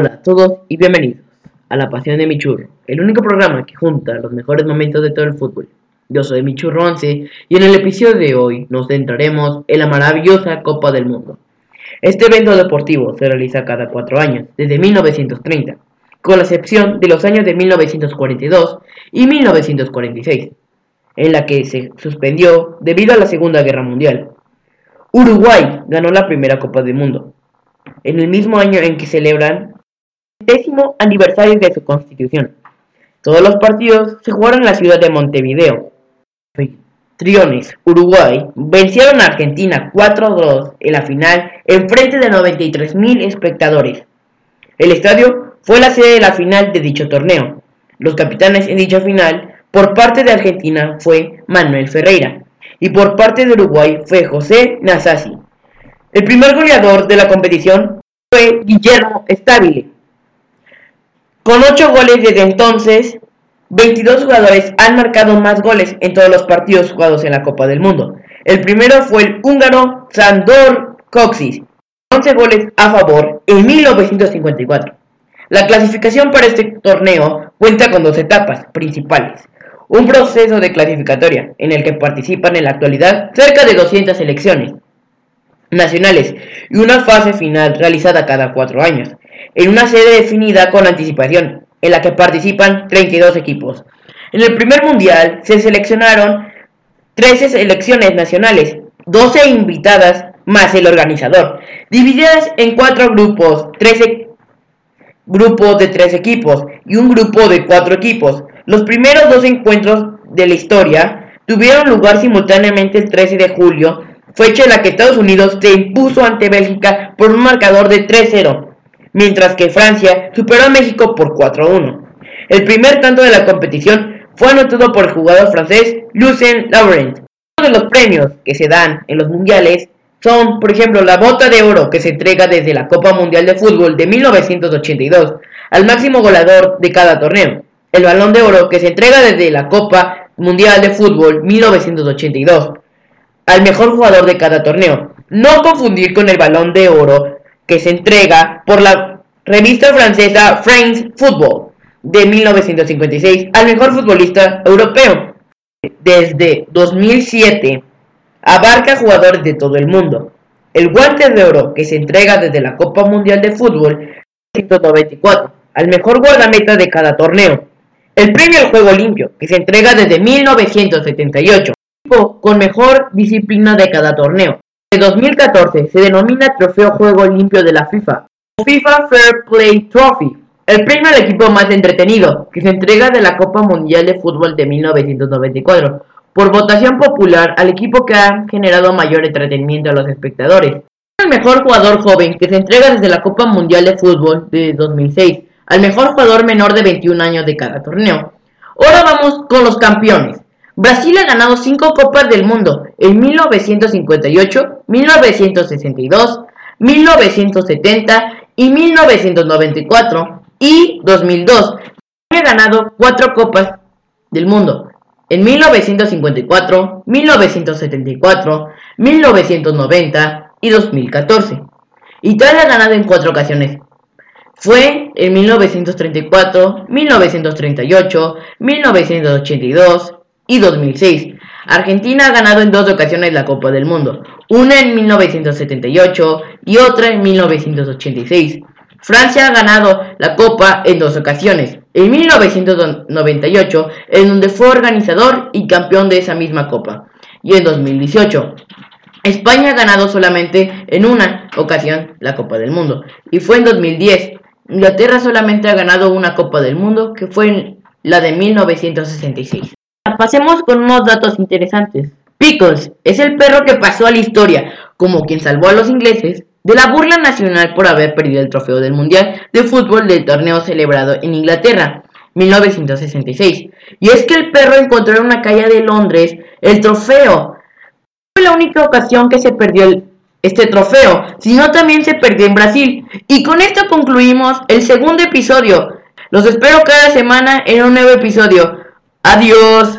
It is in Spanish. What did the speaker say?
Hola a todos y bienvenidos a La Pasión de mi Churro, el único programa que junta los mejores momentos de todo el fútbol. Yo soy mi Churro 11 y en el episodio de hoy nos centraremos en la maravillosa Copa del Mundo. Este evento deportivo se realiza cada cuatro años, desde 1930, con la excepción de los años de 1942 y 1946, en la que se suspendió debido a la Segunda Guerra Mundial. Uruguay ganó la primera Copa del Mundo, en el mismo año en que celebran el décimo aniversario de su constitución. Todos los partidos se jugaron en la ciudad de Montevideo. Triones, Uruguay, vencieron a Argentina 4-2 en la final en frente de 93.000 espectadores. El estadio fue la sede de la final de dicho torneo. Los capitanes en dicha final por parte de Argentina fue Manuel Ferreira y por parte de Uruguay fue José Nasasi. El primer goleador de la competición fue Guillermo Stabile. Con 8 goles desde entonces, 22 jugadores han marcado más goles en todos los partidos jugados en la Copa del Mundo. El primero fue el húngaro Sandor Coxis, 11 goles a favor en 1954. La clasificación para este torneo cuenta con dos etapas principales. Un proceso de clasificatoria en el que participan en la actualidad cerca de 200 selecciones nacionales y una fase final realizada cada cuatro años, en una sede definida con anticipación, en la que participan 32 equipos. En el primer mundial se seleccionaron 13 selecciones nacionales, 12 invitadas más el organizador, divididas en cuatro grupos, 13 grupos de tres equipos y un grupo de cuatro equipos. Los primeros dos encuentros de la historia tuvieron lugar simultáneamente el 13 de julio fecha en la que Estados Unidos se impuso ante Bélgica por un marcador de 3-0, mientras que Francia superó a México por 4-1. El primer tanto de la competición fue anotado por el jugador francés Lucien Laurent. Uno de los premios que se dan en los mundiales son, por ejemplo, la bota de oro que se entrega desde la Copa Mundial de Fútbol de 1982 al máximo goleador de cada torneo, el balón de oro que se entrega desde la Copa Mundial de Fútbol 1982 al mejor jugador de cada torneo. No confundir con el balón de oro que se entrega por la revista francesa France Football de 1956 al mejor futbolista europeo. Desde 2007 abarca jugadores de todo el mundo. El guante de oro que se entrega desde la Copa Mundial de Fútbol 1994 al mejor guardameta de cada torneo. El premio al juego limpio que se entrega desde 1978 con mejor disciplina de cada torneo. En 2014 se denomina Trofeo Juego Limpio de la FIFA, FIFA Fair Play Trophy, el premio al equipo más entretenido, que se entrega de la Copa Mundial de Fútbol de 1994, por votación popular al equipo que ha generado mayor entretenimiento a los espectadores. El mejor jugador joven, que se entrega desde la Copa Mundial de Fútbol de 2006, al mejor jugador menor de 21 años de cada torneo. Ahora vamos con los campeones. Brasil ha ganado cinco Copas del Mundo en 1958, 1962, 1970 y 1994 y 2002. Ha ganado cuatro Copas del Mundo en 1954, 1974, 1990 y 2014. Italia ha ganado en cuatro ocasiones. Fue en 1934, 1938, 1982 y 2006. Argentina ha ganado en dos ocasiones la Copa del Mundo, una en 1978 y otra en 1986. Francia ha ganado la Copa en dos ocasiones, en 1998, en donde fue organizador y campeón de esa misma Copa, y en 2018. España ha ganado solamente en una ocasión la Copa del Mundo, y fue en 2010. Inglaterra solamente ha ganado una Copa del Mundo, que fue la de 1966. Pasemos con unos datos interesantes. Pickles es el perro que pasó a la historia como quien salvó a los ingleses de la burla nacional por haber perdido el trofeo del Mundial de Fútbol del torneo celebrado en Inglaterra, 1966. Y es que el perro encontró en una calle de Londres el trofeo. Fue la única ocasión que se perdió este trofeo, sino también se perdió en Brasil. Y con esto concluimos el segundo episodio. Los espero cada semana en un nuevo episodio. Adiós.